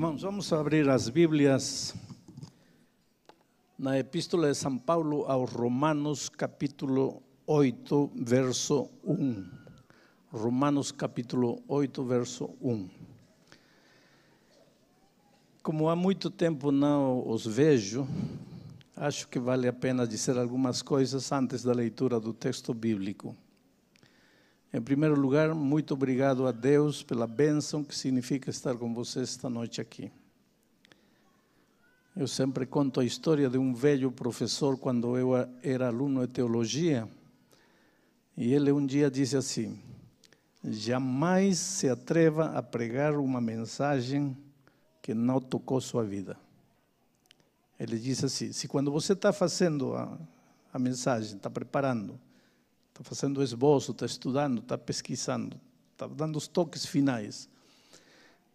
Irmãos, vamos abrir as Bíblias na Epístola de São Paulo aos Romanos, capítulo 8, verso 1. Romanos, capítulo 8, verso 1. Como há muito tempo não os vejo, acho que vale a pena dizer algumas coisas antes da leitura do texto bíblico. Em primeiro lugar, muito obrigado a Deus pela bênção que significa estar com vocês esta noite aqui. Eu sempre conto a história de um velho professor quando eu era aluno de teologia. E ele um dia disse assim: Jamais se atreva a pregar uma mensagem que não tocou sua vida. Ele disse assim: se quando você está fazendo a, a mensagem, está preparando, está fazendo esboço, está estudando, está pesquisando, está dando os toques finais.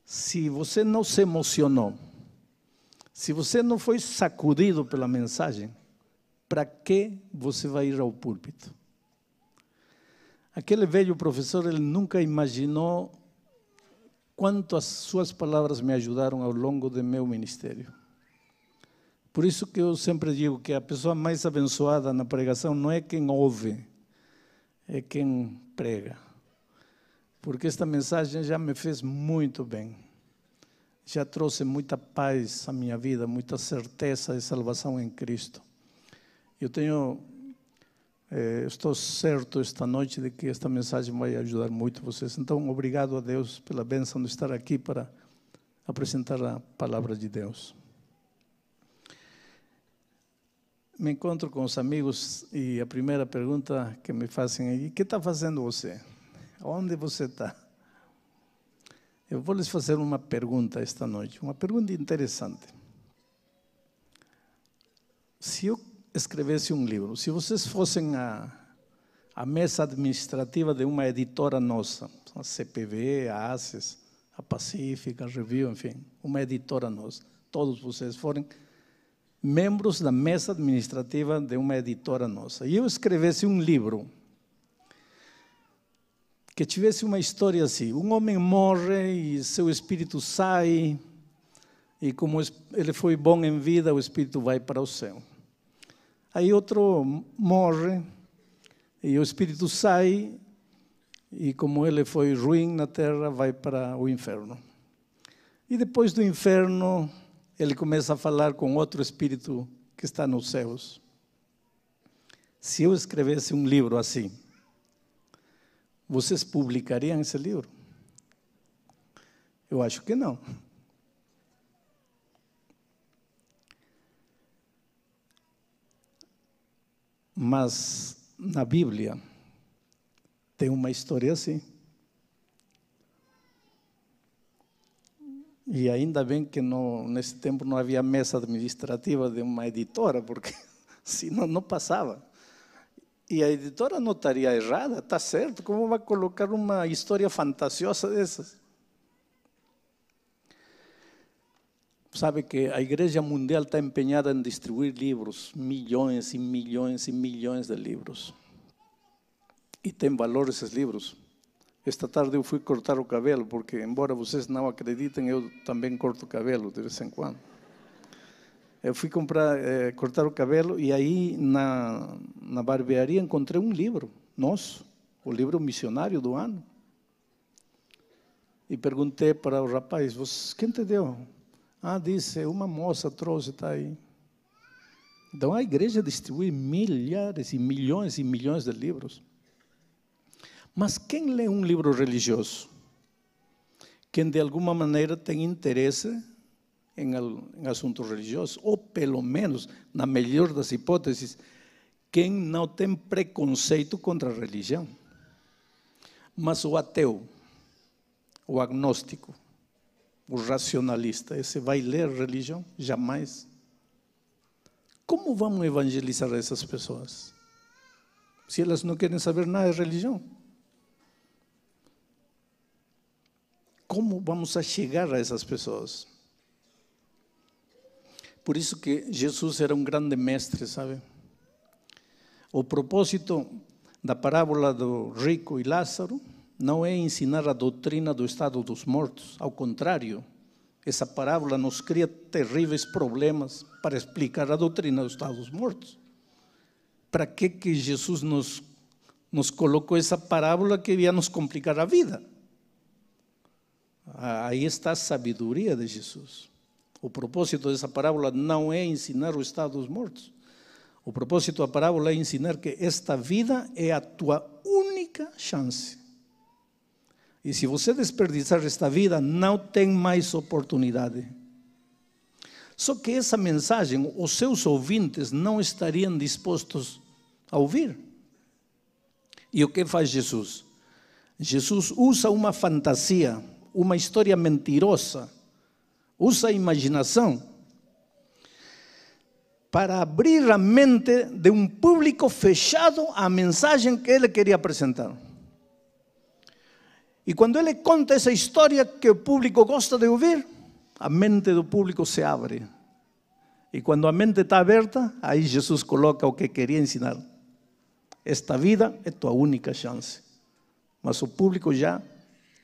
Se você não se emocionou, se você não foi sacudido pela mensagem, para que você vai ir ao púlpito? Aquele velho professor, ele nunca imaginou quanto as suas palavras me ajudaram ao longo do meu ministério. Por isso que eu sempre digo que a pessoa mais abençoada na pregação não é quem ouve, é quem prega. Porque esta mensagem já me fez muito bem. Já trouxe muita paz à minha vida, muita certeza de salvação em Cristo. Eu tenho, eh, estou certo esta noite de que esta mensagem vai ajudar muito vocês. Então, obrigado a Deus pela bênção de estar aqui para apresentar a palavra de Deus me encontro com os amigos e a primeira pergunta que me fazem é: o que está fazendo você? Onde você está? Eu vou lhes fazer uma pergunta esta noite, uma pergunta interessante. Se eu escrevesse um livro, se vocês fossem a, a mesa administrativa de uma editora nossa, a CPV, a ACES, a Pacífica, a Review, enfim, uma editora nossa, todos vocês forem membros da mesa administrativa de uma editora nossa. E eu escrevesse um livro que tivesse uma história assim: um homem morre e seu espírito sai, e como ele foi bom em vida, o espírito vai para o céu. Aí outro morre e o espírito sai, e como ele foi ruim na terra, vai para o inferno. E depois do inferno, ele começa a falar com outro espírito que está nos céus. Se eu escrevesse um livro assim, vocês publicariam esse livro? Eu acho que não. Mas na Bíblia tem uma história assim. E ainda bem que no, nesse tempo não havia mesa administrativa de uma editora, porque senão não passava. E a editora não estaria errada, está certo, como vai colocar uma história fantasiosa dessas? Sabe que a Igreja Mundial está empenhada em distribuir livros, milhões e milhões e milhões de livros. E tem valor esses livros. Esta tarde eu fui cortar o cabelo, porque, embora vocês não acreditem, eu também corto o cabelo de vez em quando. Eu fui comprar, eh, cortar o cabelo e aí na, na barbearia encontrei um livro nosso, o livro missionário do ano. E perguntei para o rapaz, quem te deu? Ah, disse, uma moça trouxe, está aí. Então a igreja distribui milhares e milhões e milhões de livros. Mas quem lê um livro religioso? Quem de alguma maneira tem interesse em, em assuntos religiosos, ou pelo menos, na melhor das hipóteses, quem não tem preconceito contra a religião. Mas o ateu, o agnóstico, o racionalista, esse vai ler religião? Jamais. Como vamos evangelizar essas pessoas? Se elas não querem saber nada de religião. Como vamos a chegar a essas pessoas? Por isso que Jesus era um grande mestre, sabe? O propósito da parábola do rico e Lázaro não é ensinar a doutrina do estado dos mortos, ao contrário, Essa parábola nos cria terríveis problemas para explicar a doutrina dos estados mortos. Para que, que Jesus nos, nos colocou essa parábola que ia nos complicar a vida? Aí está a sabedoria de Jesus. O propósito dessa parábola não é ensinar o estado dos mortos. O propósito da parábola é ensinar que esta vida é a tua única chance. E se você desperdiçar esta vida, não tem mais oportunidade. Só que essa mensagem, os seus ouvintes não estariam dispostos a ouvir. E o que faz Jesus? Jesus usa uma fantasia, uma história mentirosa, usa a imaginação para abrir a mente de um público fechado à mensagem que ele queria apresentar. E quando ele conta essa história que o público gosta de ouvir, a mente do público se abre. E quando a mente está aberta, aí Jesus coloca o que queria ensinar. Esta vida é tua única chance. Mas o público já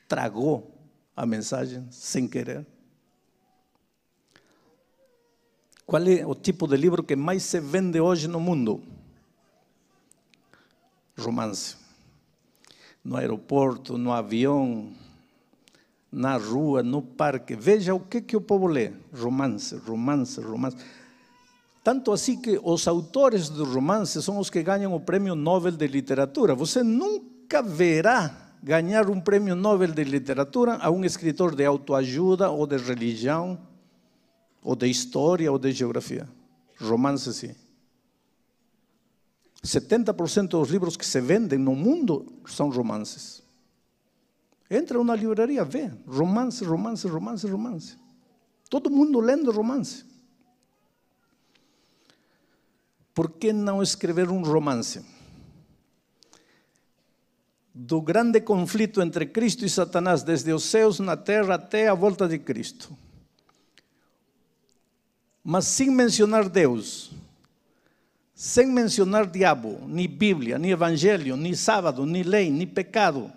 tragou a mensagem sem querer. Qual é o tipo de livro que mais se vende hoje no mundo? Romance no aeroporto, no avião, na rua, no parque. Veja o que, que o povo lê: romance, romance, romance. Tanto assim que os autores do romance são os que ganham o prêmio Nobel de Literatura. Você nunca verá ganhar um prêmio Nobel de Literatura a um escritor de autoajuda ou de religião, ou de história ou de geografia. Romance, sim. 70% dos livros que se vendem no mundo são romances. Entra na livraria, vê, romance, romance, romance, romance. Todo mundo lendo romance. Por que não escrever um romance? Do grande conflito entre Cristo e Satanás, desde os céus na terra até a volta de Cristo. Mas sem mencionar Deus, sem mencionar diabo, nem Bíblia, nem Evangelho, nem sábado, nem lei, nem pecado.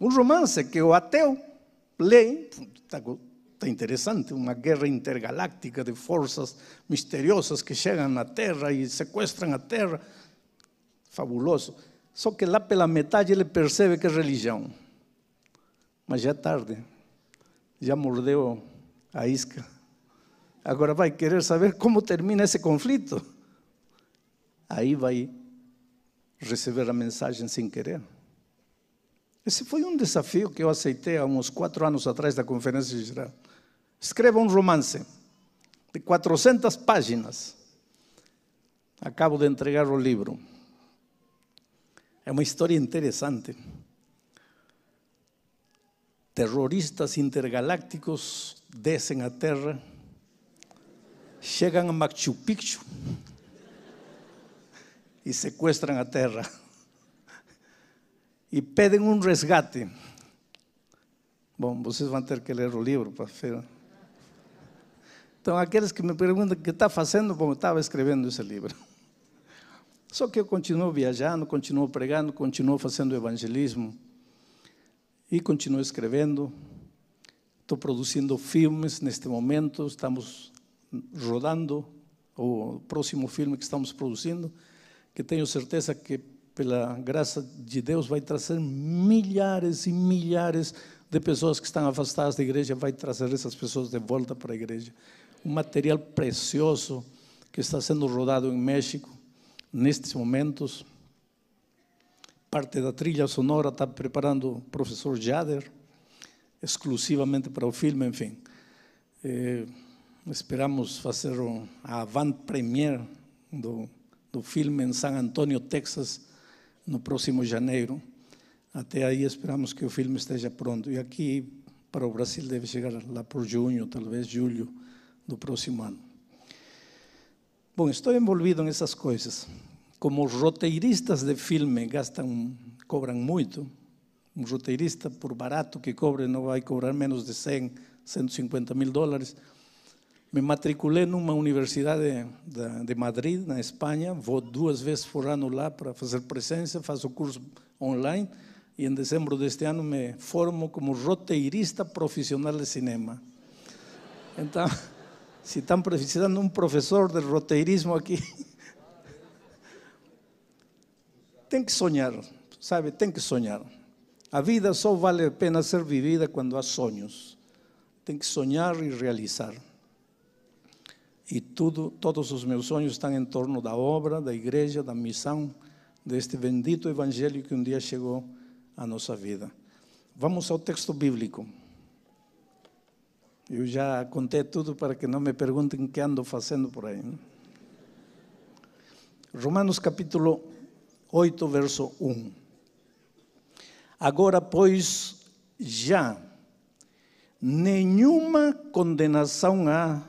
Um romance que o ateu lê, está tá interessante, uma guerra intergaláctica de forças misteriosas que chegam na Terra e sequestram a Terra. Fabuloso. Só que lá pela metade ele percebe que é religião. Mas já é tarde. Já mordeu a isca. Agora vai querer saber como termina esse conflito. Aí vai receber a mensagem sem querer. Esse foi um desafio que eu aceitei há uns quatro anos atrás da Conferência Geral. Escreva um romance de 400 páginas. Acabo de entregar o livro. É uma história interessante. Terroristas intergalácticos descem à Terra chegam a Machu Picchu e sequestram a terra e pedem um resgate. Bom, vocês vão ter que ler o livro para ver. Então, aqueles que me perguntam o que está fazendo, bom, eu estava escrevendo esse livro. Só que eu continuo viajando, continuo pregando, continuo fazendo evangelismo e continuo escrevendo. Estou produzindo filmes neste momento, estamos rodando o próximo filme que estamos produzindo, que tenho certeza que, pela graça de Deus, vai trazer milhares e milhares de pessoas que estão afastadas da igreja, vai trazer essas pessoas de volta para a igreja. Um material precioso que está sendo rodado em México nestes momentos. Parte da trilha sonora está preparando o professor Jader, exclusivamente para o filme, enfim. É, Esperamos fazer a avant-premiere do, do filme em San Antonio, Texas, no próximo janeiro. Até aí esperamos que o filme esteja pronto. E aqui para o Brasil deve chegar lá por junho, talvez julho do próximo ano. Bom, estou envolvido nessas coisas. Como os roteiristas de filme gastam, cobram muito, um roteirista, por barato que cobre, não vai cobrar menos de 100, 150 mil dólares me matriculei numa universidade de, de Madrid, na Espanha. Vou duas vezes por ano lá para fazer presença, faço curso online. e em dezembro deste ano me formo como roteirista profissional de cinema. Então, se estão precisando um professor de roteirismo aqui, tem que sonhar, sabe? Tem que sonhar. A vida só vale a pena ser vivida quando há sonhos. Tem que sonhar e realizar. E tudo, todos os meus sonhos estão em torno da obra, da igreja, da missão, deste bendito evangelho que um dia chegou à nossa vida. Vamos ao texto bíblico. Eu já contei tudo para que não me perguntem o que ando fazendo por aí. Né? Romanos capítulo 8, verso 1. Agora, pois, já nenhuma condenação há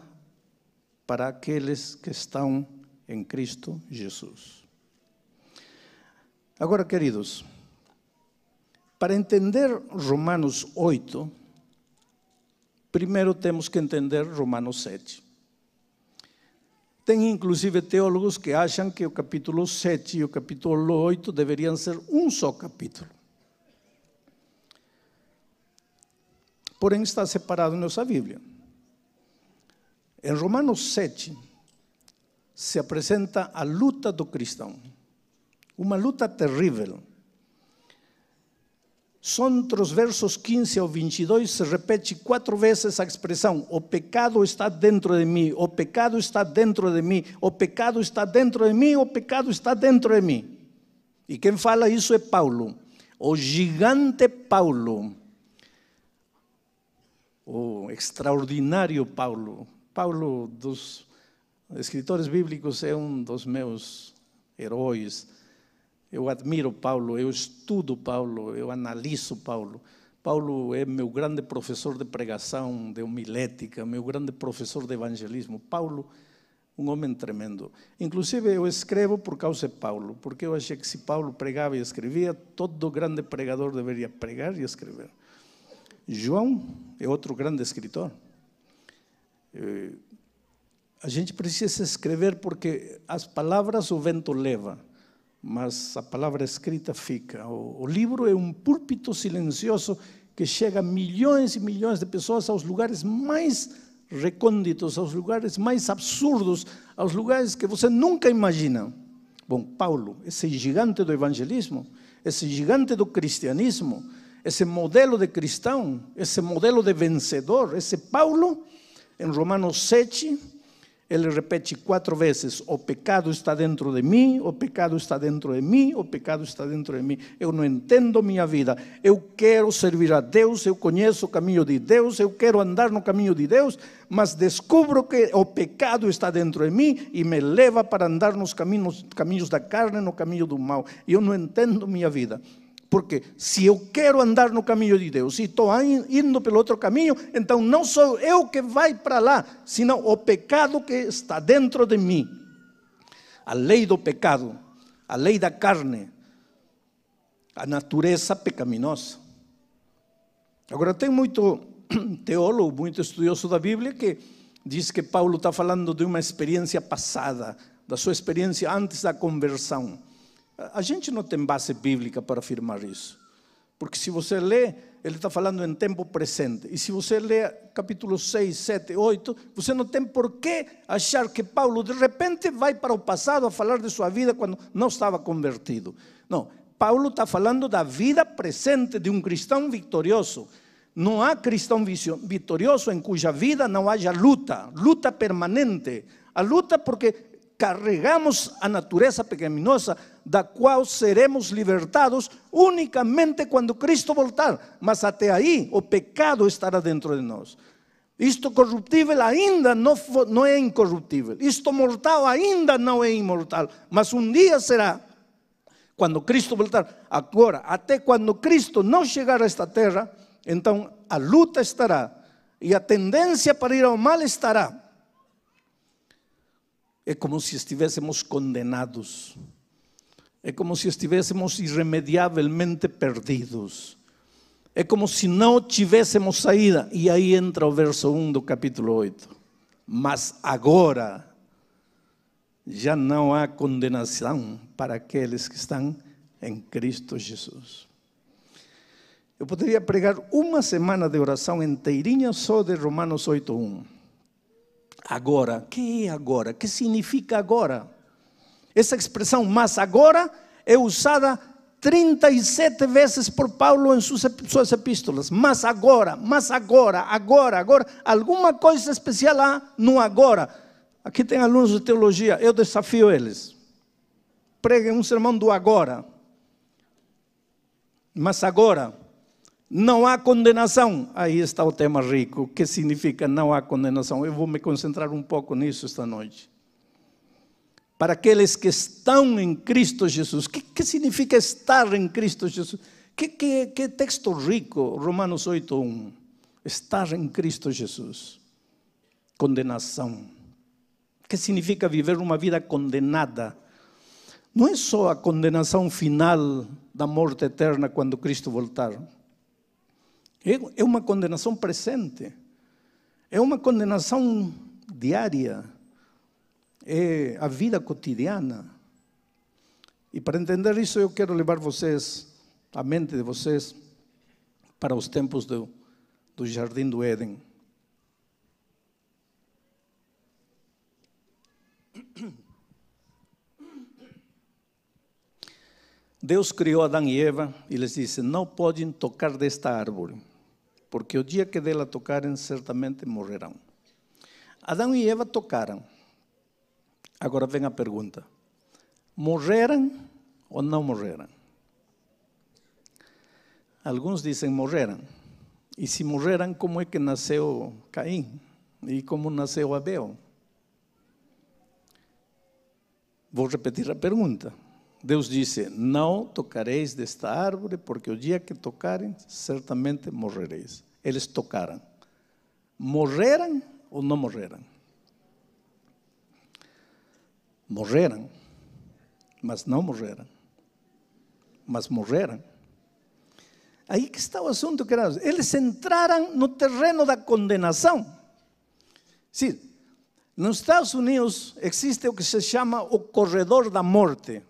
para aqueles que estão em Cristo Jesus. Agora, queridos, para entender Romanos 8, primeiro temos que entender Romanos 7. Tem inclusive teólogos que acham que o capítulo 7 e o capítulo 8 deveriam ser um só capítulo. Porém, está separado em nossa Bíblia. Em Romanos 7 se apresenta a luta do cristão. Uma luta terrível. Só entre os versos 15 ao 22 se repete quatro vezes a expressão: o pecado está dentro de mim, o pecado está dentro de mim, o pecado está dentro de mim, o pecado está dentro de mim. E quem fala isso é Paulo, o gigante Paulo, o extraordinário Paulo, Paulo, dos escritores bíblicos, é um dos meus heróis. Eu admiro Paulo, eu estudo Paulo, eu analiso Paulo. Paulo é meu grande professor de pregação, de homilética, meu grande professor de evangelismo. Paulo, um homem tremendo. Inclusive, eu escrevo por causa de Paulo, porque eu achei que se Paulo pregava e escrevia, todo grande pregador deveria pregar e escrever. João é outro grande escritor. Eh, a gente precisa escrever porque as palavras o vento leva, mas a palavra escrita fica. O, o livro é um púlpito silencioso que chega a milhões e milhões de pessoas aos lugares mais recônditos, aos lugares mais absurdos, aos lugares que você nunca imagina. Bom, Paulo, esse gigante do evangelismo, esse gigante do cristianismo, esse modelo de cristão, esse modelo de vencedor, esse Paulo, em Romanos 7, ele repete quatro vezes: O pecado está dentro de mim, o pecado está dentro de mim, o pecado está dentro de mim. Eu não entendo minha vida. Eu quero servir a Deus, eu conheço o caminho de Deus, eu quero andar no caminho de Deus, mas descubro que o pecado está dentro de mim e me leva para andar nos caminhos, caminhos da carne, no caminho do mal. Eu não entendo minha vida. Porque se eu quero andar no caminho de Deus e estou indo pelo outro caminho, então não sou eu que vai para lá, senão o pecado que está dentro de mim. A lei do pecado, a lei da carne, a natureza pecaminosa. Agora, tem muito teólogo, muito estudioso da Bíblia que diz que Paulo está falando de uma experiência passada, da sua experiência antes da conversão. A gente não tem base bíblica para afirmar isso. Porque se você lê, ele está falando em tempo presente. E se você lê capítulo 6, 7, 8, você não tem por que achar que Paulo de repente vai para o passado a falar de sua vida quando não estava convertido. Não, Paulo está falando da vida presente de um cristão vitorioso. Não há cristão vitorioso em cuja vida não haja luta, luta permanente. A luta porque carregamos a natureza pecaminosa, da qual seremos libertados unicamente quando Cristo voltar. Mas até aí o pecado estará dentro de nós. Isto corruptível ainda não, não é incorruptível. Isto mortal ainda não é imortal. Mas um dia será. Quando Cristo voltar. Agora, até quando Cristo não chegar a esta terra, então a luta estará. E a tendência para ir ao mal estará. É como se estivéssemos condenados. É como se estivéssemos irremediavelmente perdidos. É como se não tivéssemos saída. E aí entra o verso 1 do capítulo 8. Mas agora já não há condenação para aqueles que estão em Cristo Jesus. Eu poderia pregar uma semana de oração inteirinha só de Romanos 8.1. Agora, que é agora? Que significa agora? Essa expressão, mas agora, é usada 37 vezes por Paulo em suas, epístolas. Mas agora, mas agora, agora, agora. Alguma coisa especial há no agora. Aqui tem alunos de teologia, eu desafio eles. Preguem um sermão do agora. Mas agora, não há condenação. Aí está o tema rico. O que significa não há condenação? Eu vou me concentrar um pouco nisso esta noite. Para aqueles que estão em Cristo Jesus. O que, que, significa estar em Cristo Jesus? Que, que, que texto rico, Romanos 8.1. Estar em Cristo Jesus. Condenação. O que significa viver uma vida condenada? Não é só a condenação final da morte eterna quando Cristo voltar. É uma condenação presente. É uma condenação diária. É a vida cotidiana. E para entender isso, eu quero levar vocês, a mente de vocês, para os tempos do, do Jardim do Éden. Deus criou Adão e Eva e lhes disse: Não podem tocar desta árvore porque o dia que dela tocarem, certamente morrerão. Adão e Eva tocaram. Agora vem a pergunta: morreram ou não morreram? Alguns dizem morreram. E se morreram, como é que nasceu Caim? E como nasceu Abel? Vou repetir a pergunta. Deus disse: Não tocareis desta árvore, porque o dia que tocarem, certamente morrereis eles tocaram. Morreram ou não morreram? Morreram, mas não morreram. Mas morreram. Aí que está o assunto, queridos. Eles entraram no terreno da condenação. Sim, nos Estados Unidos existe o que se chama o corredor da morte.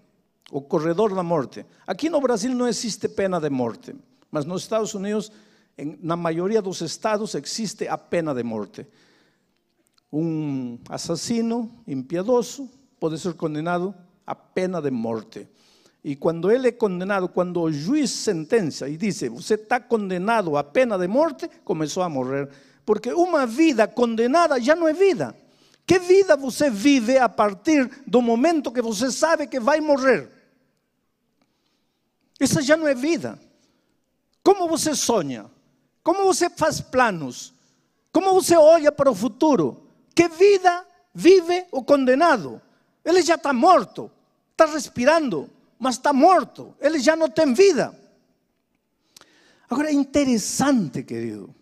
O corredor da morte. Aqui no Brasil não existe pena de morte, mas nos Estados Unidos na maioria dos estados existe a pena de morte. Um assassino impiedoso pode ser condenado a pena de morte. E quando ele é condenado, quando o juiz sentencia e diz, você está condenado a pena de morte, começou a morrer. Porque uma vida condenada já não é vida. Que vida você vive a partir do momento que você sabe que vai morrer? Essa já não é vida. Como você sonha? Como você faz planos? Como você olha para o futuro? Que vida vive o condenado? Ele já está morto, está respirando, mas está morto. Ele já não tem vida. Agora é interessante, querido,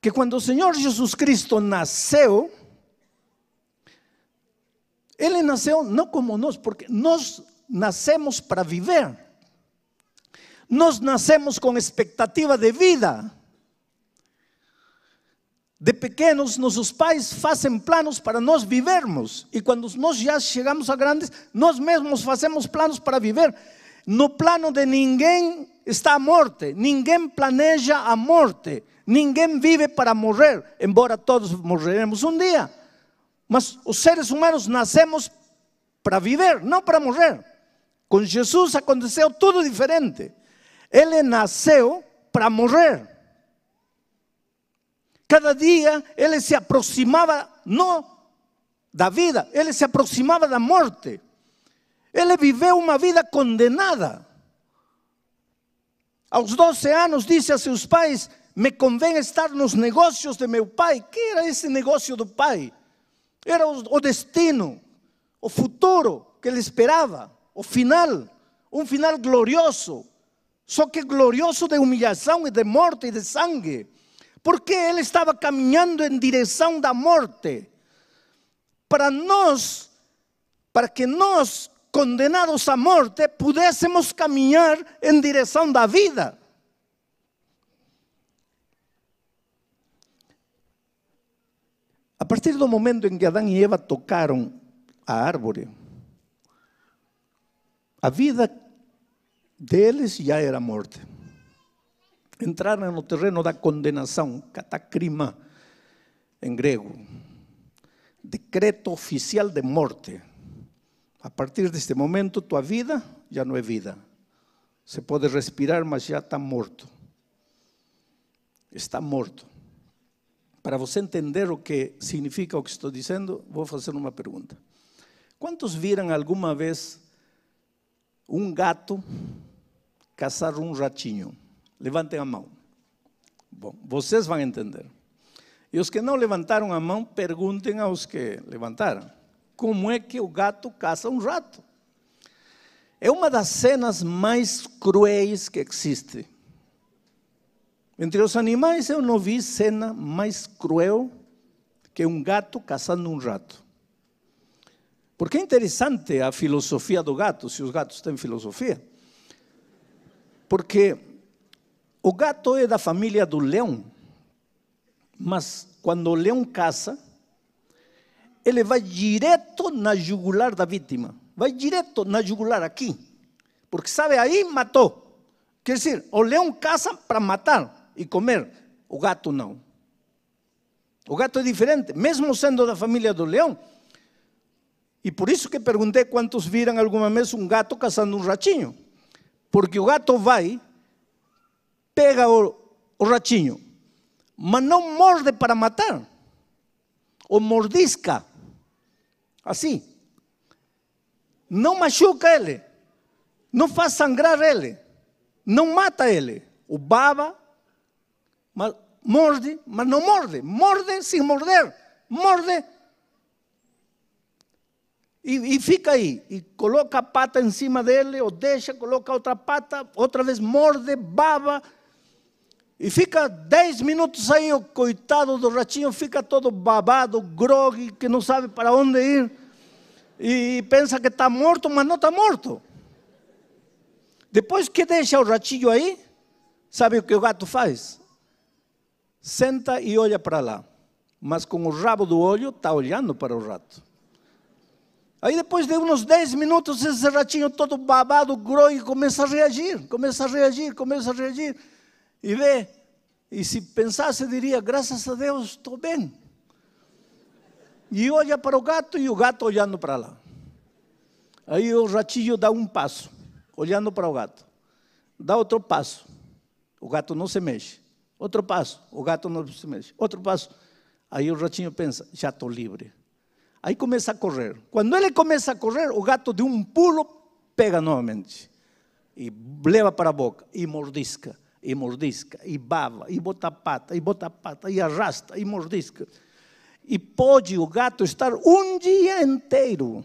que quando o Senhor Jesus Cristo nasceu, ele nasceu não como nós, porque nós nascemos para viver. Nós nascemos com expectativa de vida. De pequenos, nossos pais fazem planos para nós vivermos. E quando nós já chegamos a grandes, nós mesmos fazemos planos para viver. No plano de ninguém está a morte, ninguém planeja a morte, ninguém vive para morrer, embora todos morreremos um dia. Mas os seres humanos nascemos para viver, não para morrer. Com Jesus aconteceu tudo diferente. Ele nasceu para morrer. Cada dia ele se aproximava, não da vida, ele se aproximava da morte. Ele viveu uma vida condenada. Aos 12 anos disse a seus pais: Me convém estar nos negócios de meu pai. Que era esse negócio do pai? Era o destino, o futuro que ele esperava, o final, um final glorioso. Só que glorioso de humilhação e de morte e de sangue. Porque ele estava caminhando em direção da morte. Para nós, para que nós, condenados à morte, pudéssemos caminhar em direção da vida. A partir do momento em que Adão e Eva tocaram a árvore, a vida deles já era morte. Entraram no terreno da condenação, catacrima, em grego, decreto oficial de morte. A partir deste momento, tua vida já não é vida. Você pode respirar, mas já está morto. Está morto. Para você entender o que significa o que estou dizendo, vou fazer uma pergunta. Quantos viram alguma vez um gato caçar um ratinho? Levantem a mão. Bom, vocês vão entender. E os que não levantaram a mão, perguntem aos que levantaram. Como é que o gato caça um rato? É uma das cenas mais cruéis que existe. Entre os animais, eu não vi cena mais cruel que um gato caçando um rato. Porque é interessante a filosofia do gato, se os gatos têm filosofia. Porque o gato é da família do leão, mas quando o leão caça, ele vai direto na jugular da vítima. Vai direto na jugular aqui. Porque sabe, aí matou. Quer dizer, o leão caça para matar e comer. O gato não. O gato é diferente, mesmo sendo da família do leão. E por isso que perguntei quantos viram alguma vez um gato caçando um ratinho. Porque o gato vai, pega o, o ratinho, mas não morde para matar. O mordisca. Assim. Não machuca ele. Não faz sangrar ele. Não mata ele. O baba mas morde, mas não morde. Morde sem morder. Morde. E, e, fica aí. E coloca a pata em cima dele, ou deixa, coloca outra pata, outra vez morde, baba. E fica dez minutos aí, o coitado do ratinho fica todo babado, grogue, que não sabe para onde ir. E pensa que está morto, mas não está morto. Depois que deixa o ratinho aí, sabe o que o gato faz? senta e olha para lá, mas com o rabo do olho está olhando para o rato. Aí depois de uns 10 minutos, esse ratinho todo babado, grogue, começa a reagir, começa a reagir, começa a reagir. E vê, e se pensasse, diria, graças a Deus, estou bem. E olha para o gato e o gato olhando para lá. Aí o ratinho dá um passo, olhando para o gato. Dá outro passo. O gato não se mexe. Outro passo, o gato não se mexe. Outro passo, aí o ratinho pensa, já estou livre. Aí começa a correr. Quando ele começa a correr, o gato de um pulo pega novamente. E leva para a boca, e mordisca, e mordisca, e bava, e bota pata, e bota pata, e arrasta, e mordisca. E pode o gato estar um dia inteiro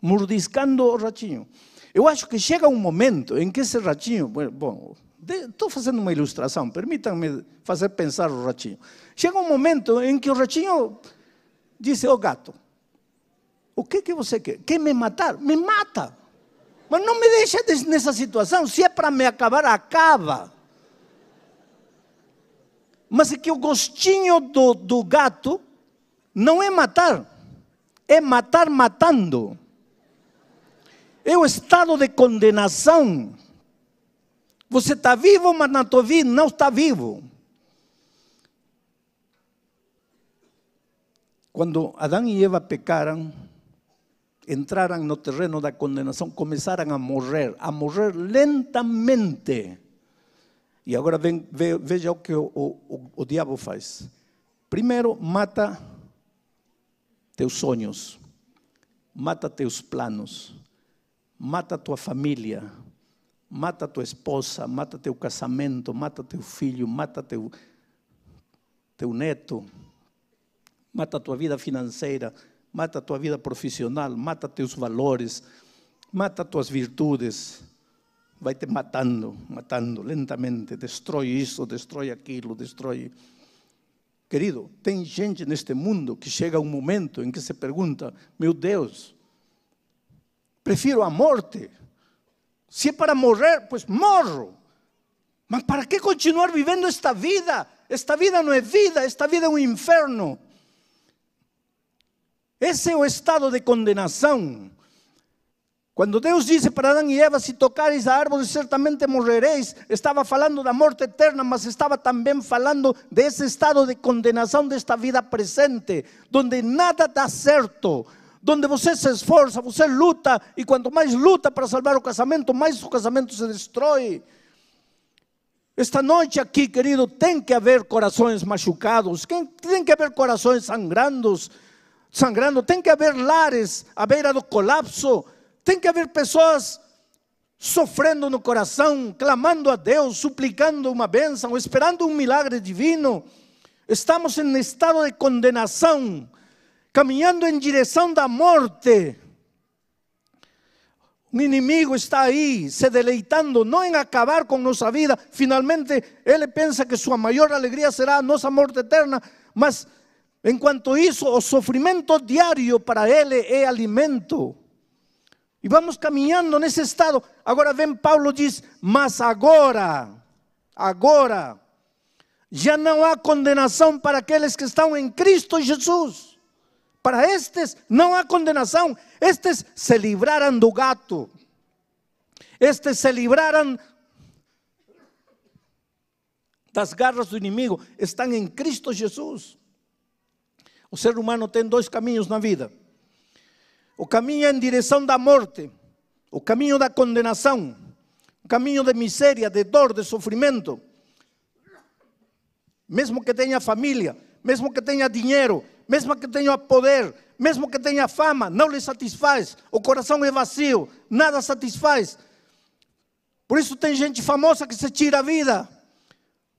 mordiscando o ratinho. Eu acho que chega um momento em que esse ratinho, bom, Estou fazendo uma ilustração, permitam-me fazer pensar o ratinho. Chega um momento em que o ratinho disse ao gato: O que, que você quer? Quer me matar? Me mata. Mas não me deixa nessa situação. Se é para me acabar, acaba. Mas é que o gostinho do, do gato não é matar, é matar matando. É o estado de condenação você está vivo, mas na tua vida não está vivo. Quando Adão e Eva pecaram, entraram no terreno da condenação, começaram a morrer, a morrer lentamente. E agora vem, veja o que o, o, o diabo faz. Primeiro, mata teus sonhos, mata teus planos, mata tua família, mata tua esposa, mata teu casamento, mata teu filho, mata teu, teu neto, mata tua vida financeira, mata tua vida profissional, mata teus valores, mata tuas virtudes. Vai te matando, matando lentamente, destrói isso, destrói aquilo, destrói. Querido, tem gente neste mundo que chega um momento em que se pergunta: meu Deus, prefiro a morte se é para morrer, pues morro. Mas para que continuar vivendo esta vida? Esta vida não é vida, esta vida é um inferno. Esse é o estado de condenação. Quando Deus disse para Adão e Eva: Se tocares a árvore, certamente morrereis, estava falando da morte eterna, mas estava também falando desse estado de condenação desta vida presente, onde nada dá certo, onde você se esforça, você luta, e quanto mais luta para salvar o casamento, mais o casamento se destrói. Esta noite aqui, querido, tem que haver corações machucados, tem que haver corações sangrando, sangrando, tem que haver lares à beira do colapso, tem que haver pessoas sofrendo no coração, clamando a Deus, suplicando uma bênção, esperando um milagre divino. Estamos em estado de condenação, caminhando em direção da morte. Um inimigo está aí se deleitando, não em acabar com nossa vida. Finalmente, ele pensa que sua maior alegria será a nossa morte eterna, mas enquanto isso, o sofrimento diário para ele é alimento. E vamos caminhando nesse estado. Agora vem Paulo diz: "Mas agora, agora já não há condenação para aqueles que estão em Cristo Jesus. Para estes não há condenação. Estes se livraram do gato. Estes se livraram das garras do inimigo. Estão em Cristo Jesus. O ser humano tem dois caminhos na vida o caminho em direção da morte, o caminho da condenação, o caminho de miséria, de dor, de sofrimento. Mesmo que tenha família, mesmo que tenha dinheiro, mesmo que tenha poder, mesmo que tenha fama, não lhe satisfaz. O coração é vazio, nada satisfaz. Por isso tem gente famosa que se tira a vida.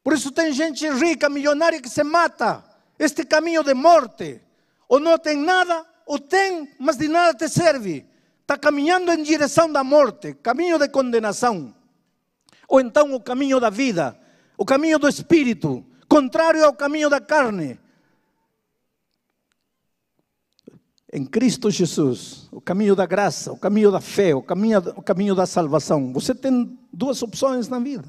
Por isso tem gente rica, milionária que se mata. Este caminho de morte. Ou não tem nada, o tem, mas de nada te serve. Está caminhando em direção da morte, caminho de condenação. Ou então o caminho da vida, o caminho do espírito, contrário ao caminho da carne. Em Cristo Jesus, o caminho da graça, o caminho da fé, o caminho, o caminho da salvação. Você tem duas opções na vida.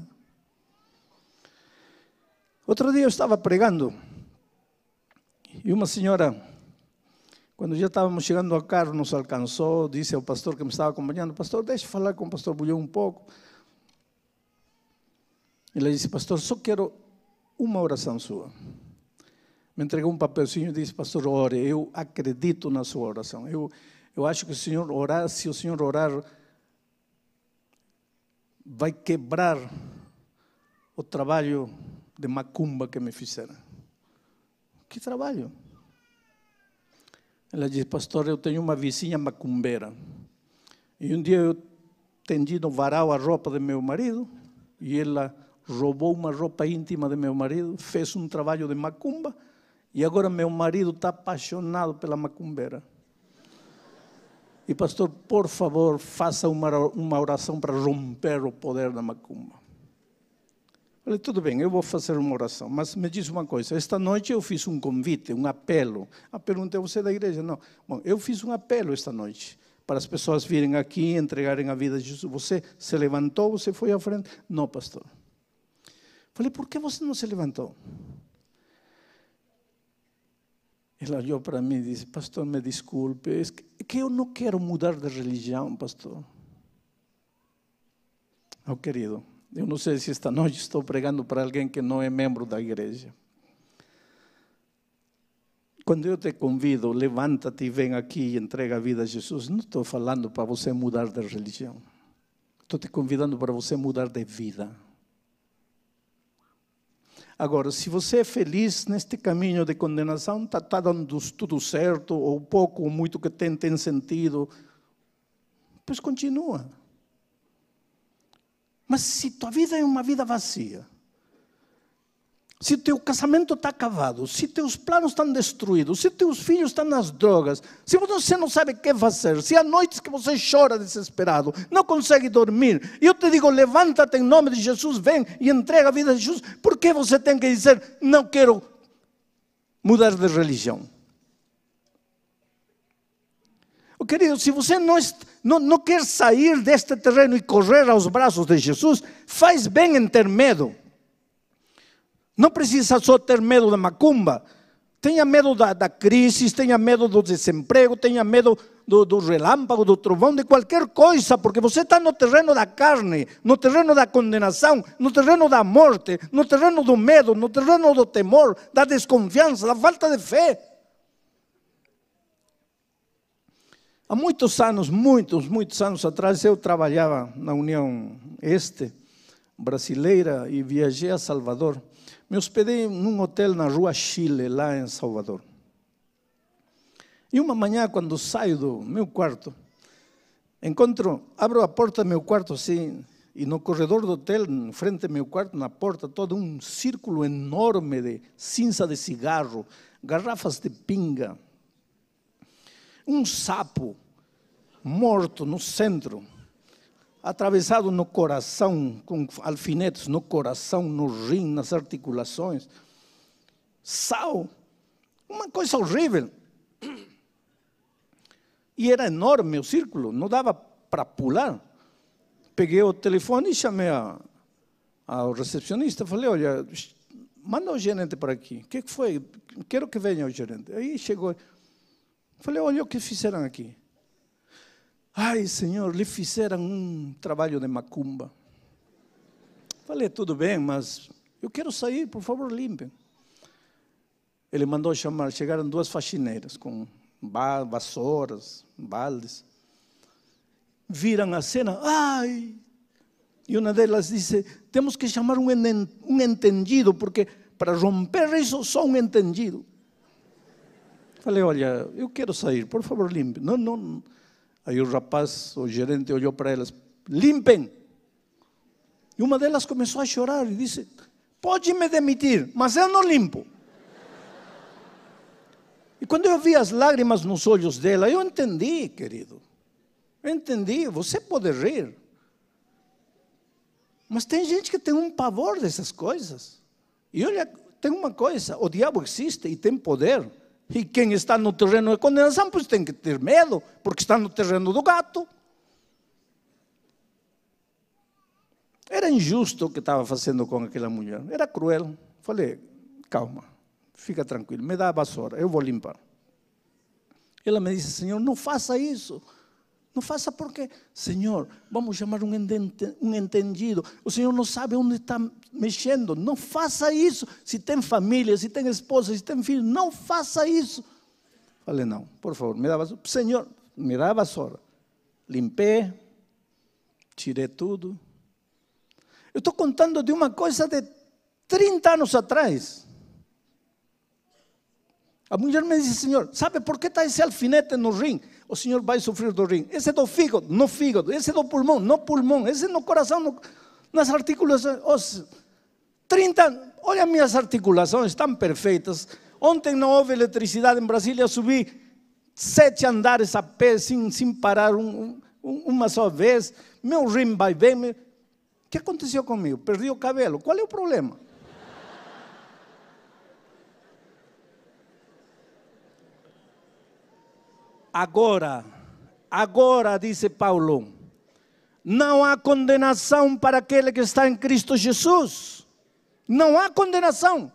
Outro dia eu estava pregando e uma senhora quando já estávamos chegando ao carro, nos alcançou, disse ao pastor que me estava acompanhando, pastor, deixe falar com o pastor Bulhão um pouco. Ele disse, pastor, só quero uma oração sua. Me entregou um papelzinho e disse, pastor, ore, eu acredito na sua oração. Eu, eu acho que o senhor orar, se o senhor orar, vai quebrar o trabalho de macumba que me fizeram. Que trabalho? Ela disse, pastor, eu tenho uma vizinha macumbeira. E um dia eu tendi no varal a roupa de meu marido e ela roubou uma roupa íntima de meu marido, fez um trabalho de macumba e agora meu marido está apaixonado pela macumbeira. E pastor, por favor, faça uma, uma oração para romper o poder da macumba. Falei, tudo bem, eu vou fazer uma oração, mas me diz uma coisa, esta noite eu fiz um convite, um apelo. A pergunta é você da igreja? Não. Bom, eu fiz um apelo esta noite para as pessoas virem aqui e entregarem a vida a Jesus. Você se levantou, você foi à frente? Não, pastor. Falei, por que você não se levantou? Ele olhou para mim e disse, pastor, me desculpe, é que eu não quero mudar de religião, pastor. Oh, querido, eu não sei se esta noite estou pregando para alguém que não é membro da igreja. Quando eu te convido, levanta-te e vem aqui e entrega a vida a Jesus, não estou falando para você mudar de religião. Estou te convidando para você mudar de vida. Agora, se você é feliz neste caminho de condenação, está tá dando tudo certo, ou pouco ou muito que tem, tem sentido, pois continua. Mas se tua vida é uma vida vazia, se teu casamento está acabado, se teus planos estão destruídos, se teus filhos estão nas drogas, se você não sabe o que fazer, se há noites que você chora desesperado, não consegue dormir, eu te digo, levanta-te em nome de Jesus, vem e entrega a vida a Jesus, por que você tem que dizer, não quero mudar de religião? Querido, se você não, não, não quer sair deste terreno e correr aos braços de Jesus, faz bem em ter medo. Não precisa só ter medo da macumba. Tenha medo da, da crise, tenha medo do desemprego, tenha medo do, do relâmpago, do trovão, de qualquer coisa, porque você está no terreno da carne, no terreno da condenação, no terreno da morte, no terreno do medo, no terreno do temor, da desconfiança, da falta de fé. Há muitos anos, muitos, muitos anos atrás, eu trabalhava na União Este brasileira e viajei a Salvador. Me hospedei num hotel na rua Chile, lá em Salvador. E uma manhã, quando saio do meu quarto, encontro, abro a porta do meu quarto assim, e no corredor do hotel, em frente ao meu quarto, na porta, todo um círculo enorme de cinza de cigarro, garrafas de pinga, um sapo morto no centro, atravessado no coração, com alfinetes no coração, no rim, nas articulações. Sal, uma coisa horrível. E era enorme o círculo, não dava para pular. Peguei o telefone e chamei a, ao recepcionista. Falei: Olha, manda o gerente para aqui. O que foi? Quero que venha o gerente. Aí chegou. Falei: Olha o que fizeram aqui. Ai, Senhor, lhe fizeram um trabalho de macumba. Falei, tudo bem, mas eu quero sair, por favor, limpem. Ele mandou chamar, chegaram duas faxineiras com vassouras, baldes. Viram a cena, ai! E uma delas disse: temos que chamar um, um entendido, porque para romper isso, só um entendido. Falei, olha, eu quero sair, por favor, limpe. Não, não, Aí o rapaz, o gerente, olhou para elas: limpem. E uma delas começou a chorar e disse: Pode me demitir, mas eu não limpo. E quando eu vi as lágrimas nos olhos dela, eu entendi, querido. Eu entendi. Você pode rir. Mas tem gente que tem um pavor dessas coisas. E olha, tem uma coisa: o diabo existe e tem poder. E quem está no terreno de condenação, pois tem que ter medo, porque está no terreno do gato. Era injusto o que estava fazendo com aquela mulher, era cruel. Falei, calma, fica tranquilo, me dá a vassoura, eu vou limpar. Ela me disse, Senhor, não faça isso. Não faça porque, Senhor, vamos chamar um entendido. O Senhor não sabe onde está mexendo. Não faça isso. Se tem família, se tem esposa, se tem filho, não faça isso. Falei, não, por favor, me dá vassoura. Senhor, me dá vassoura. Limpei, tirei tudo. Eu estou contando de uma coisa de 30 anos atrás. A mulher me disse, Senhor, sabe por que está esse alfinete no rim? o senhor vai sofrer do rim. Esse é do fígado, no fígado. Esse é do pulmão, no pulmão. Esse é no coração, no, nas articulações. Os 30, olha minhas articulações, estão perfeitas. Ontem não houve eletricidade em Brasília, subi sete andares a pé, sem, sem parar um, um, uma só vez. Meu rim vai bem. O que aconteceu comigo? Perdi o cabelo. Qual é o problema? Agora, agora, disse Paulo, não há condenação para aquele que está em Cristo Jesus. Não há condenação.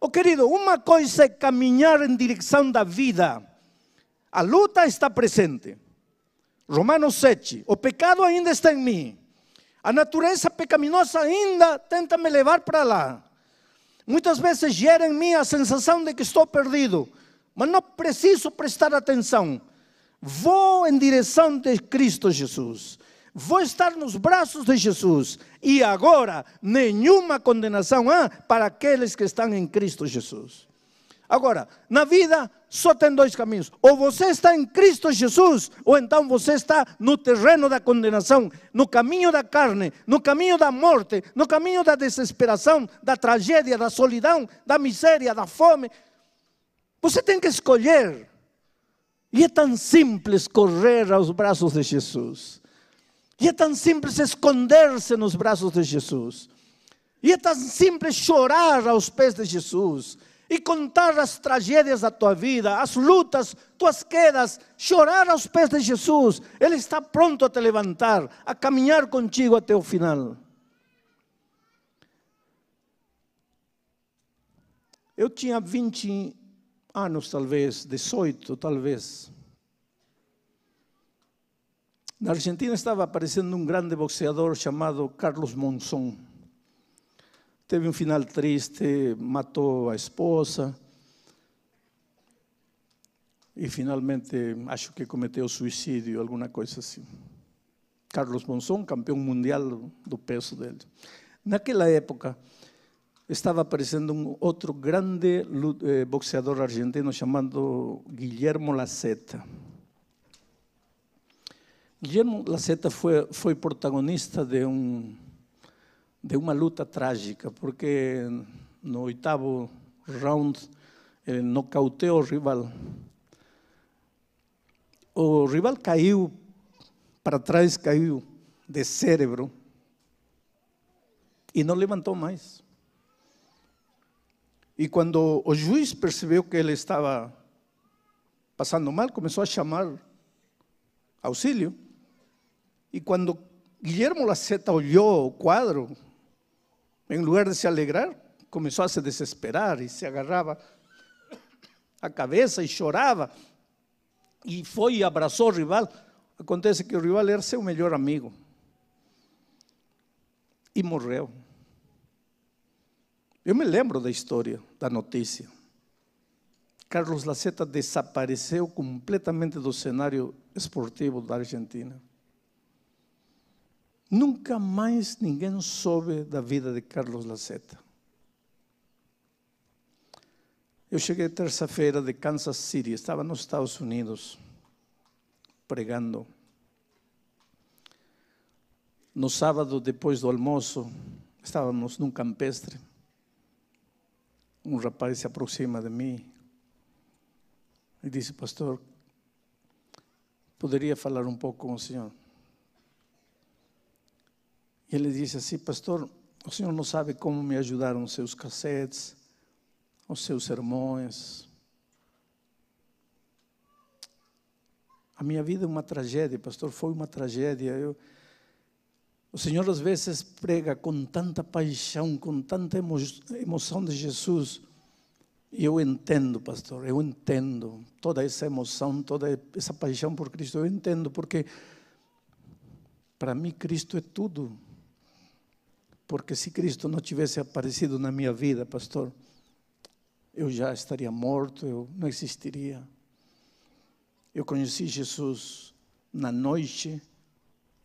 Oh querido, uma coisa é caminhar em direção da vida. A luta está presente. Romanos 7. O pecado ainda está em mim. A natureza pecaminosa ainda tenta me levar para lá. Muitas vezes gera em mim a sensação de que estou perdido. Mas não preciso prestar atenção. Vou em direção de Cristo Jesus. Vou estar nos braços de Jesus. E agora, nenhuma condenação há para aqueles que estão em Cristo Jesus. Agora, na vida só tem dois caminhos: ou você está em Cristo Jesus, ou então você está no terreno da condenação, no caminho da carne, no caminho da morte, no caminho da desesperação, da tragédia, da solidão, da miséria, da fome. Você tem que escolher. E é tão simples correr aos braços de Jesus. E é tão simples esconder-se nos braços de Jesus. E é tão simples chorar aos pés de Jesus. E contar as tragédias da tua vida, as lutas, tuas quedas, chorar aos pés de Jesus. Ele está pronto a te levantar, a caminhar contigo até o final. Eu tinha 20 anos, talvez, 18, talvez. Na Argentina estava aparecendo um grande boxeador chamado Carlos Monzón. Teve um final triste, matou a esposa e finalmente acho que cometeu suicídio, alguma coisa assim. Carlos Monzón, campeão mundial do peso dele. Naquela época, estava aparecendo um outro grande eh, boxeador argentino chamado Guillermo Laceta. Guillermo Laceta foi, foi protagonista de, um, de uma luta trágica, porque no oitavo round ele nocauteou o rival. O rival caiu para trás, caiu de cérebro e não levantou mais. E quando o juiz percebeu que ele estava passando mal, começou a chamar auxílio. E quando Guillermo Laceta olhou o quadro, em lugar de se alegrar, começou a se desesperar e se agarrava a cabeça e chorava. E foi e abraçou o rival. Acontece que o rival era seu melhor amigo. E morreu. Eu me lembro da história, da notícia. Carlos Laceta desapareceu completamente do cenário esportivo da Argentina. Nunca mais ninguém soube da vida de Carlos Laceta. Eu cheguei terça-feira de Kansas City, estava nos Estados Unidos, pregando. No sábado, depois do almoço, estávamos num campestre. Um rapaz se aproxima de mim e disse: Pastor, poderia falar um pouco com o senhor? E ele disse assim, pastor, o senhor não sabe como me ajudaram os seus cassetes, os seus sermões. A minha vida é uma tragédia, pastor, foi uma tragédia. Eu, o Senhor às vezes prega com tanta paixão, com tanta emo, emoção de Jesus. E eu entendo, pastor, eu entendo toda essa emoção, toda essa paixão por Cristo. Eu entendo porque para mim Cristo é tudo. Porque se Cristo não tivesse aparecido na minha vida, pastor, eu já estaria morto, eu não existiria. Eu conheci Jesus na noite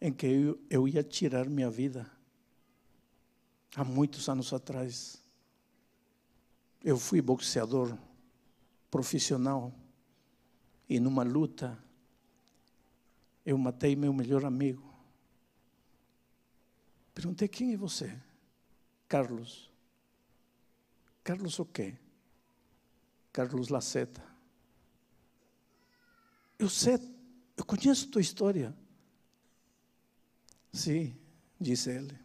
em que eu, eu ia tirar minha vida. Há muitos anos atrás. Eu fui boxeador profissional e numa luta eu matei meu melhor amigo. Perguntei: quem é você? Carlos. Carlos o quê? Carlos Laceta. Eu sei, eu conheço tua história. Sim, disse ele.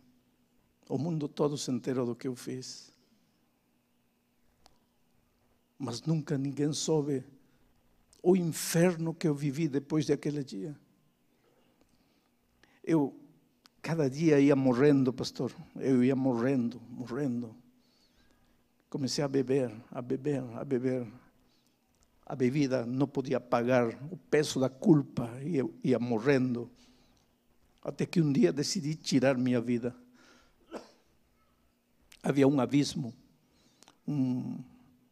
O mundo todo se enterou do que eu fiz. Mas nunca ninguém soube o inferno que eu vivi depois daquele dia. Eu cada dia ia morrendo, pastor. Eu ia morrendo, morrendo. Comecei a beber, a beber, a beber. A bebida não podia pagar o peso da culpa e eu ia morrendo. Até que um dia decidi tirar minha vida. Havia um abismo um,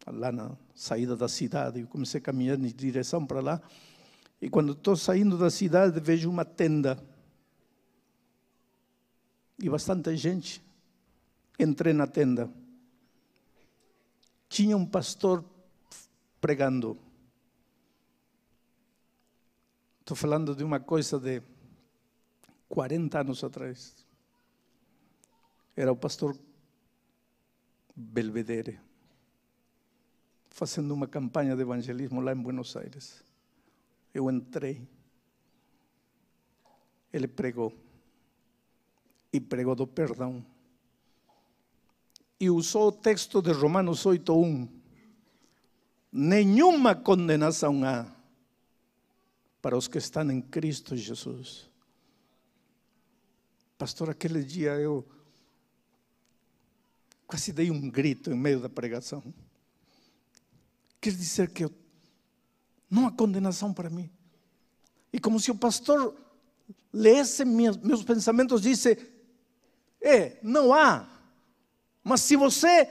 lá na saída da cidade. Eu comecei a caminhar em direção para lá. E quando estou saindo da cidade, vejo uma tenda e bastante gente. Entrei na tenda. Tinha um pastor pregando. Estou falando de uma coisa de 40 anos atrás. Era o pastor Belvedere, fazendo uma campanha de evangelismo lá em Buenos Aires. Eu entrei. Ele pregou e pregou do perdão. E usou o texto de Romanos 8.1. Nenhuma condenação há para os que estão em Cristo Jesus. Pastor, aquele dia eu quase dei um grito em meio da pregação. quer dizer que não há condenação para mim. E como se o pastor lesse meus pensamentos, disse: É, não há. Mas se você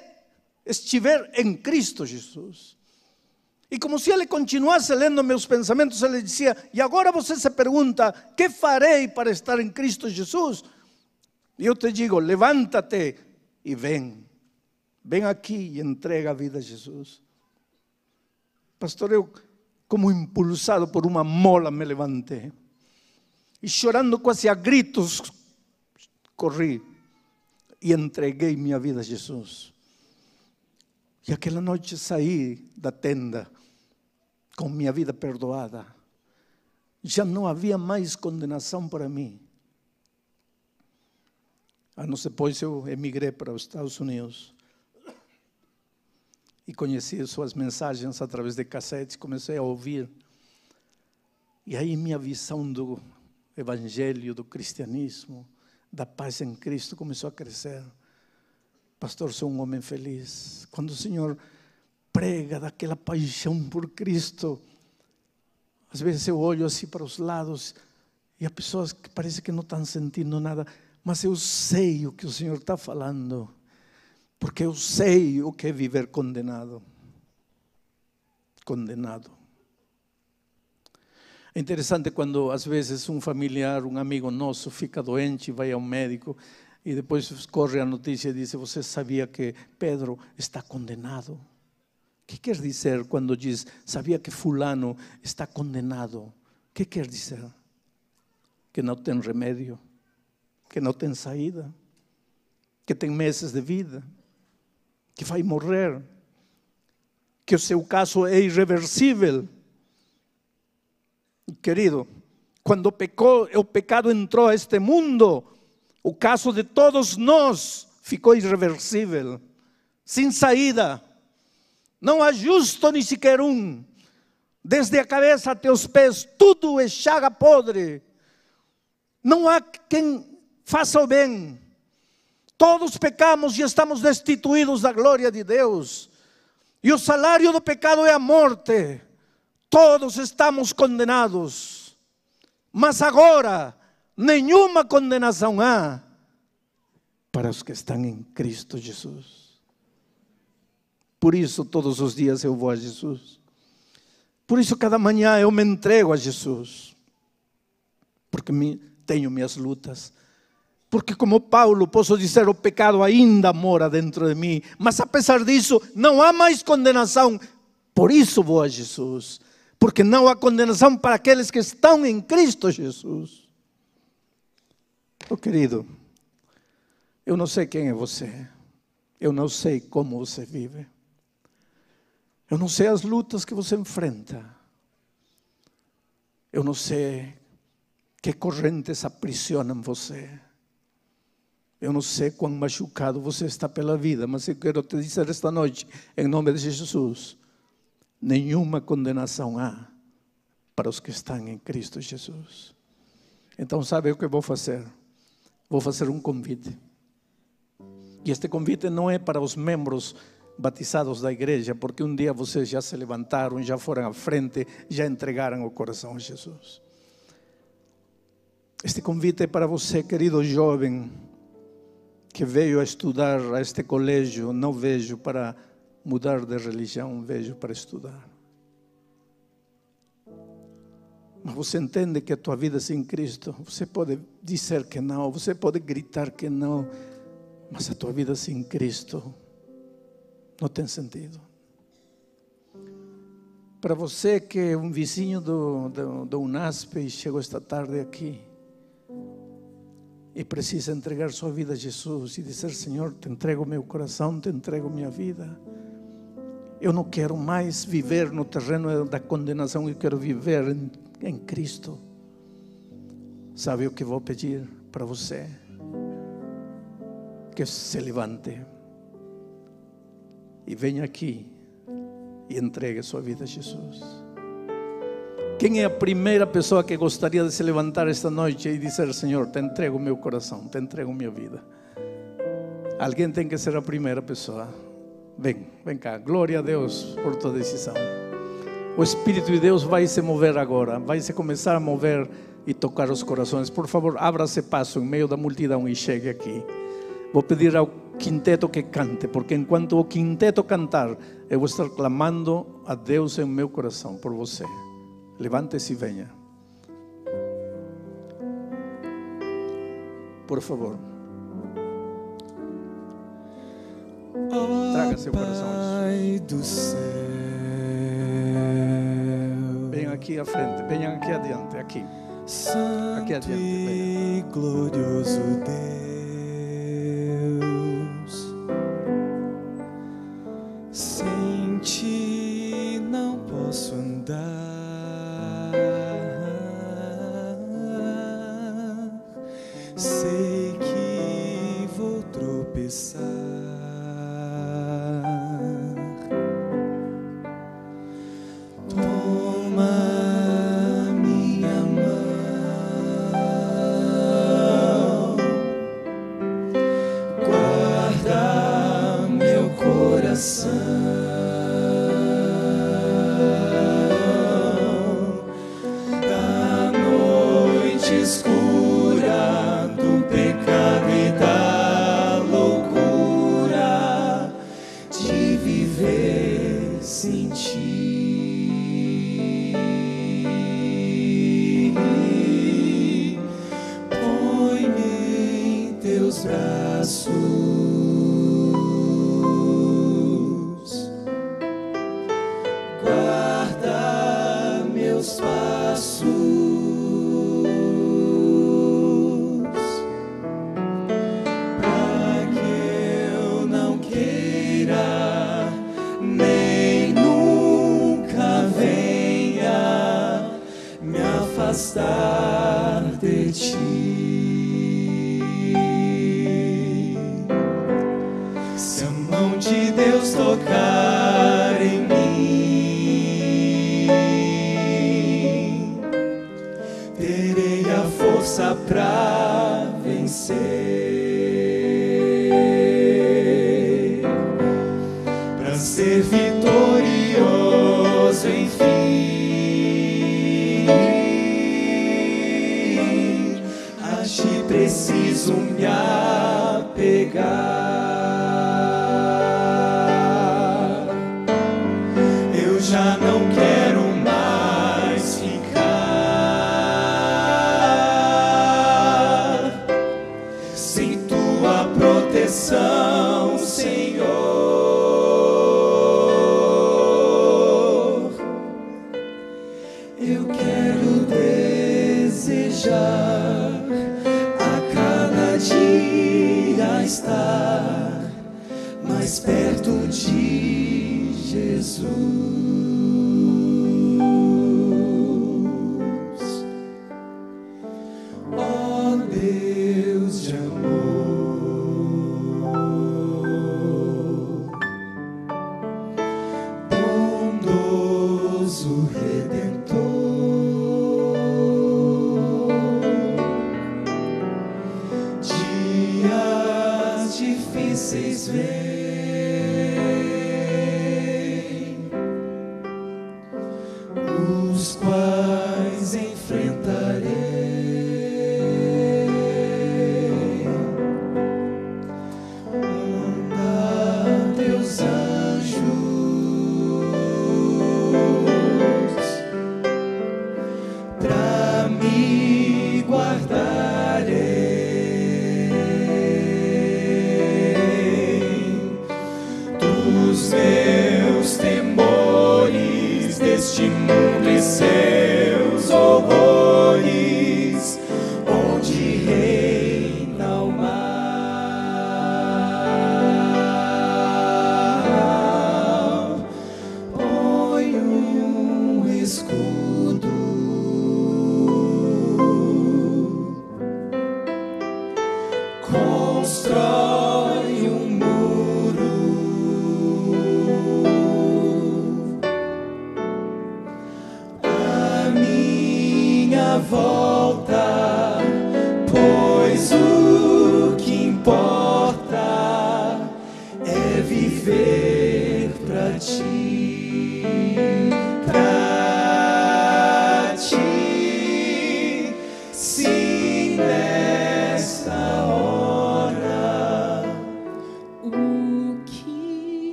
estiver em Cristo Jesus. E como se ele continuasse lendo meus pensamentos, ele dizia: E agora você se pergunta: Que farei para estar em Cristo Jesus? E eu te digo: Levanta-te e vem. Vem aqui e entrega a vida a Jesus. Pastor, eu, como impulsado por uma mola, me levantei. E chorando quase a gritos, corri e entreguei minha vida a Jesus. E aquela noite saí da tenda com minha vida perdoada. Já não havia mais condenação para mim. Anos depois eu emigrei para os Estados Unidos e conheci suas mensagens através de cassetes, comecei a ouvir. E aí minha visão do evangelho, do cristianismo, da paz em Cristo começou a crescer. Pastor, sou um homem feliz. Quando o Senhor prega daquela paixão por Cristo, às vezes eu olho assim para os lados e há pessoas que parece que não estão sentindo nada, mas eu sei o que o Senhor está falando porque eu sei o que é viver condenado. Condenado. É interessante quando às vezes um familiar, um amigo nosso fica doente, vai ao médico e depois corre a notícia e diz: Você sabia que Pedro está condenado? O que quer dizer quando diz: Sabia que Fulano está condenado? O que quer dizer? Que não tem remédio, que não tem saída, que tem meses de vida que vai morrer, que o seu caso é irreversível. Querido, quando pecou, o pecado entrou a este mundo, o caso de todos nós ficou irreversível, sem saída. Não há justo nem sequer um. Desde a cabeça até os pés, tudo é chaga podre. Não há quem faça o bem. Todos pecamos e estamos destituídos da glória de Deus. E o salário do pecado é a morte. Todos estamos condenados. Mas agora, nenhuma condenação há para os que estão em Cristo Jesus. Por isso, todos os dias eu vou a Jesus. Por isso, cada manhã eu me entrego a Jesus. Porque tenho minhas lutas porque, como Paulo, posso dizer: o pecado ainda mora dentro de mim, mas apesar disso, não há mais condenação. Por isso vou a Jesus, porque não há condenação para aqueles que estão em Cristo Jesus. Oh, querido, eu não sei quem é você, eu não sei como você vive, eu não sei as lutas que você enfrenta, eu não sei que correntes aprisionam você. Eu não sei quão machucado você está pela vida, mas eu quero te dizer esta noite, em nome de Jesus: nenhuma condenação há para os que estão em Cristo Jesus. Então, sabe o que eu vou fazer? Vou fazer um convite. E este convite não é para os membros batizados da igreja, porque um dia vocês já se levantaram, já foram à frente, já entregaram o coração a Jesus. Este convite é para você, querido jovem que veio a estudar a este colégio, não vejo para mudar de religião, vejo para estudar. Mas você entende que a tua vida sem Cristo, você pode dizer que não, você pode gritar que não, mas a tua vida sem Cristo não tem sentido. Para você que é um vizinho do, do, do UNASP e chegou esta tarde aqui, e precisa entregar sua vida a Jesus e dizer: Senhor, te entrego meu coração, te entrego minha vida. Eu não quero mais viver no terreno da condenação, eu quero viver em, em Cristo. Sabe o que vou pedir para você? Que se levante e venha aqui e entregue sua vida a Jesus. Quem é a primeira pessoa que gostaria de se levantar esta noite e dizer: Senhor, te entrego meu coração, te entrego minha vida? Alguém tem que ser a primeira pessoa. Vem, vem cá. Glória a Deus por tua decisão. O Espírito de Deus vai se mover agora, vai se começar a mover e tocar os corações. Por favor, abra-se passo em meio da multidão e chegue aqui. Vou pedir ao quinteto que cante, porque enquanto o quinteto cantar, eu vou estar clamando a Deus em meu coração por você. Levante-se e venha. Por favor. Traga seu coração. Do céu, Venha aqui à frente, venha aqui adiante, aqui. Santo Aqui adiante, e glorioso Deus,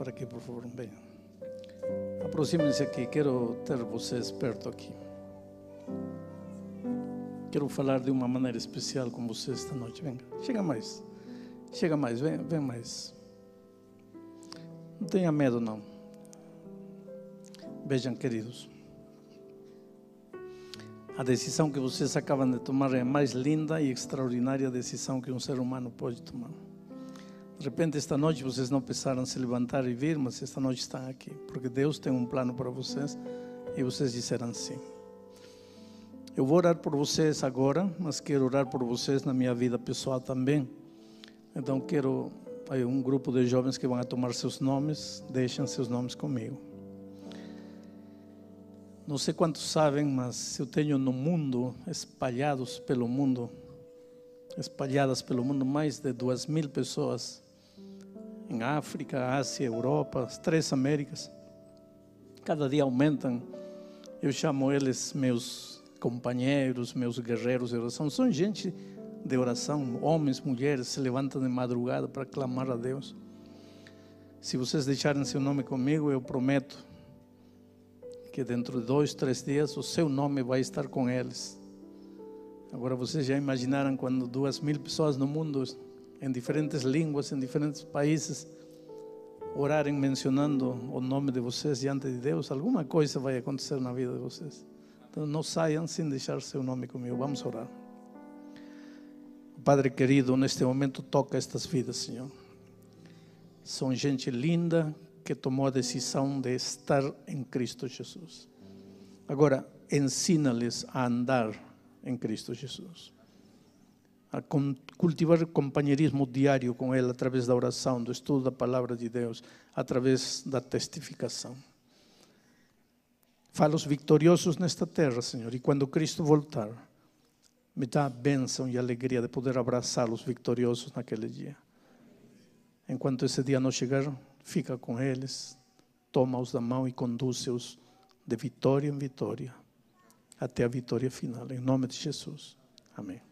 para aqui, por favor. Venham. Aproximem-se aqui. Quero ter vocês perto aqui. Quero falar de uma maneira especial com vocês esta noite. Venga, chega mais. Chega mais, vem, vem mais. Não tenha medo, não. Vejam, queridos. A decisão que vocês acabam de tomar é a mais linda e extraordinária decisão que um ser humano pode tomar. De repente, esta noite vocês não pensaram se levantar e vir, mas esta noite estão aqui, porque Deus tem um plano para vocês e vocês disseram sim. Eu vou orar por vocês agora, mas quero orar por vocês na minha vida pessoal também. Então, quero aí um grupo de jovens que vão tomar seus nomes, deixem seus nomes comigo. Não sei quantos sabem, mas eu tenho no mundo, espalhados pelo mundo, espalhadas pelo mundo, mais de duas mil pessoas em África, Ásia, Europa, as três Américas. Cada dia aumentam. Eu chamo eles meus companheiros, meus guerreiros de oração. São gente de oração, homens, mulheres, se levantam de madrugada para clamar a Deus. Se vocês deixarem seu nome comigo, eu prometo que dentro de dois, três dias o seu nome vai estar com eles. Agora vocês já imaginaram quando duas mil pessoas no mundo em diferentes línguas, em diferentes países, orarem mencionando o nome de vocês diante de Deus, alguma coisa vai acontecer na vida de vocês. Então não saiam sem deixar seu nome comigo. Vamos orar. Padre querido, neste momento toca estas vidas, Senhor. São gente linda que tomou a decisão de estar em Cristo Jesus. Agora, ensina-lhes a andar em Cristo Jesus a cultivar companheirismo diário com Ele através da oração, do estudo da palavra de Deus, através da testificação. Fala-os vitoriosos nesta terra, Senhor, e quando Cristo voltar, me dá a bênção e a alegria de poder abraçá-los vitoriosos naquele dia. Enquanto esse dia não chegar, fica com eles, toma-os da mão e conduz-os de vitória em vitória, até a vitória final. Em nome de Jesus. Amém.